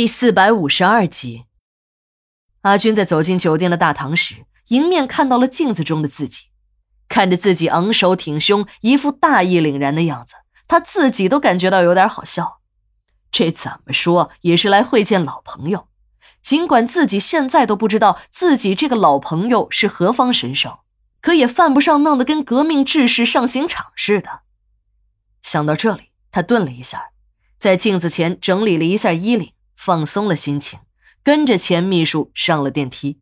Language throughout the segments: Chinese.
第四百五十二集，阿军在走进酒店的大堂时，迎面看到了镜子中的自己，看着自己昂首挺胸、一副大义凛然的样子，他自己都感觉到有点好笑。这怎么说也是来会见老朋友，尽管自己现在都不知道自己这个老朋友是何方神圣，可也犯不上弄得跟革命志士上刑场似的。想到这里，他顿了一下，在镜子前整理了一下衣领。放松了心情，跟着钱秘书上了电梯。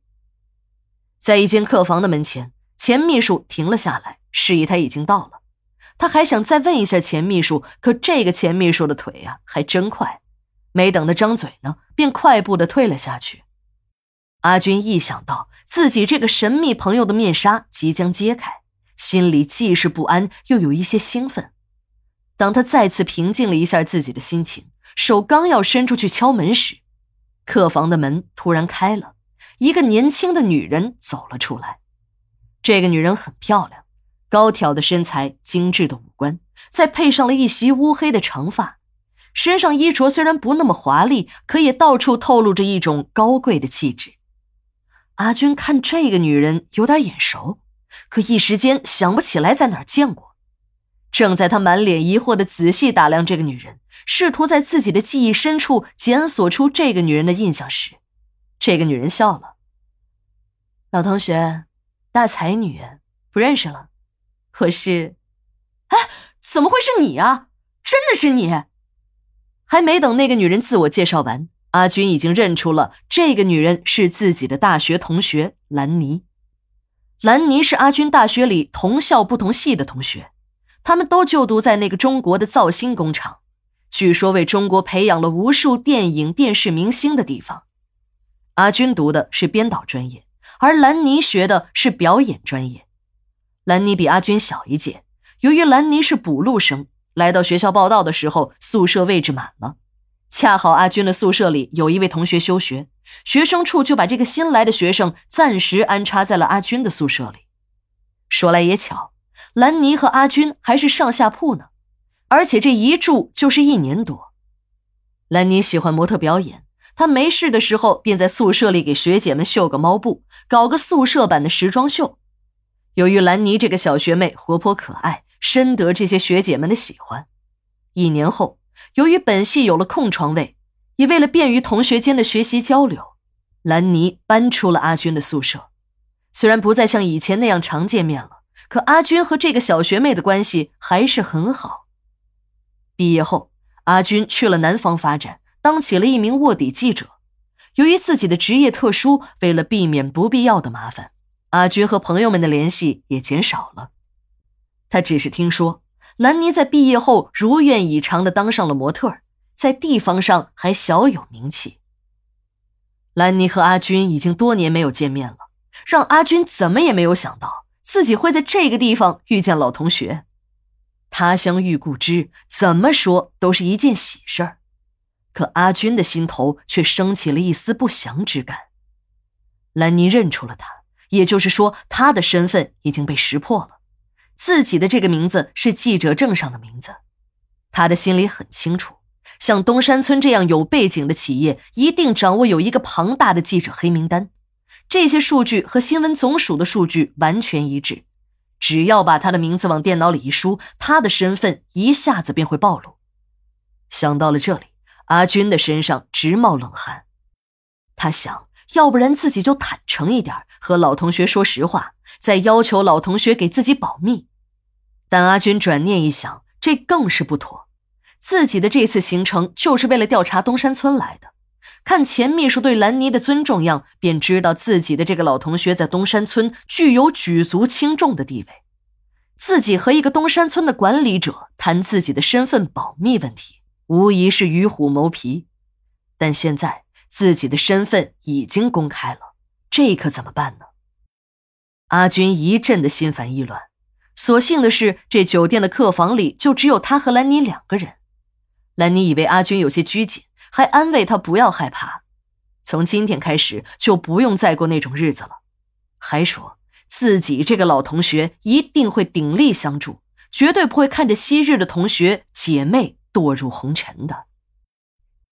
在一间客房的门前，钱秘书停了下来，示意他已经到了。他还想再问一下钱秘书，可这个钱秘书的腿呀还真快，没等他张嘴呢，便快步的退了下去。阿军一想到自己这个神秘朋友的面纱即将揭开，心里既是不安，又有一些兴奋。当他再次平静了一下自己的心情。手刚要伸出去敲门时，客房的门突然开了，一个年轻的女人走了出来。这个女人很漂亮，高挑的身材，精致的五官，再配上了一袭乌黑的长发，身上衣着虽然不那么华丽，可也到处透露着一种高贵的气质。阿军看这个女人有点眼熟，可一时间想不起来在哪儿见过。正在他满脸疑惑的仔细打量这个女人。试图在自己的记忆深处检索出这个女人的印象时，这个女人笑了。老同学，大才女，不认识了。我是，哎，怎么会是你啊？真的是你！还没等那个女人自我介绍完，阿军已经认出了这个女人是自己的大学同学兰妮。兰妮是阿军大学里同校不同系的同学，他们都就读在那个中国的造星工厂。据说为中国培养了无数电影、电视明星的地方。阿军读的是编导专业，而兰妮学的是表演专业。兰妮比阿军小一届，由于兰妮是补录生，来到学校报道的时候，宿舍位置满了。恰好阿军的宿舍里有一位同学休学，学生处就把这个新来的学生暂时安插在了阿军的宿舍里。说来也巧，兰妮和阿军还是上下铺呢。而且这一住就是一年多。兰妮喜欢模特表演，她没事的时候便在宿舍里给学姐们绣个猫布，搞个宿舍版的时装秀。由于兰妮这个小学妹活泼可爱，深得这些学姐们的喜欢。一年后，由于本系有了空床位，也为了便于同学间的学习交流，兰妮搬出了阿军的宿舍。虽然不再像以前那样常见面了，可阿军和这个小学妹的关系还是很好。毕业后，阿军去了南方发展，当起了一名卧底记者。由于自己的职业特殊，为了避免不必要的麻烦，阿军和朋友们的联系也减少了。他只是听说兰妮在毕业后如愿以偿的当上了模特，在地方上还小有名气。兰妮和阿军已经多年没有见面了，让阿军怎么也没有想到自己会在这个地方遇见老同学。他乡遇故知，怎么说都是一件喜事儿。可阿军的心头却升起了一丝不祥之感。兰妮认出了他，也就是说，他的身份已经被识破了。自己的这个名字是记者证上的名字，他的心里很清楚。像东山村这样有背景的企业，一定掌握有一个庞大的记者黑名单，这些数据和新闻总署的数据完全一致。只要把他的名字往电脑里一输，他的身份一下子便会暴露。想到了这里，阿军的身上直冒冷汗。他想，要不然自己就坦诚一点，和老同学说实话，再要求老同学给自己保密。但阿军转念一想，这更是不妥。自己的这次行程就是为了调查东山村来的。看钱秘书对兰妮的尊重样，便知道自己的这个老同学在东山村具有举足轻重的地位。自己和一个东山村的管理者谈自己的身份保密问题，无疑是与虎谋皮。但现在自己的身份已经公开了，这可怎么办呢？阿军一阵的心烦意乱。所幸的是，这酒店的客房里就只有他和兰妮两个人。兰妮以为阿军有些拘谨。还安慰他不要害怕，从今天开始就不用再过那种日子了。还说自己这个老同学一定会鼎力相助，绝对不会看着昔日的同学姐妹堕入红尘的。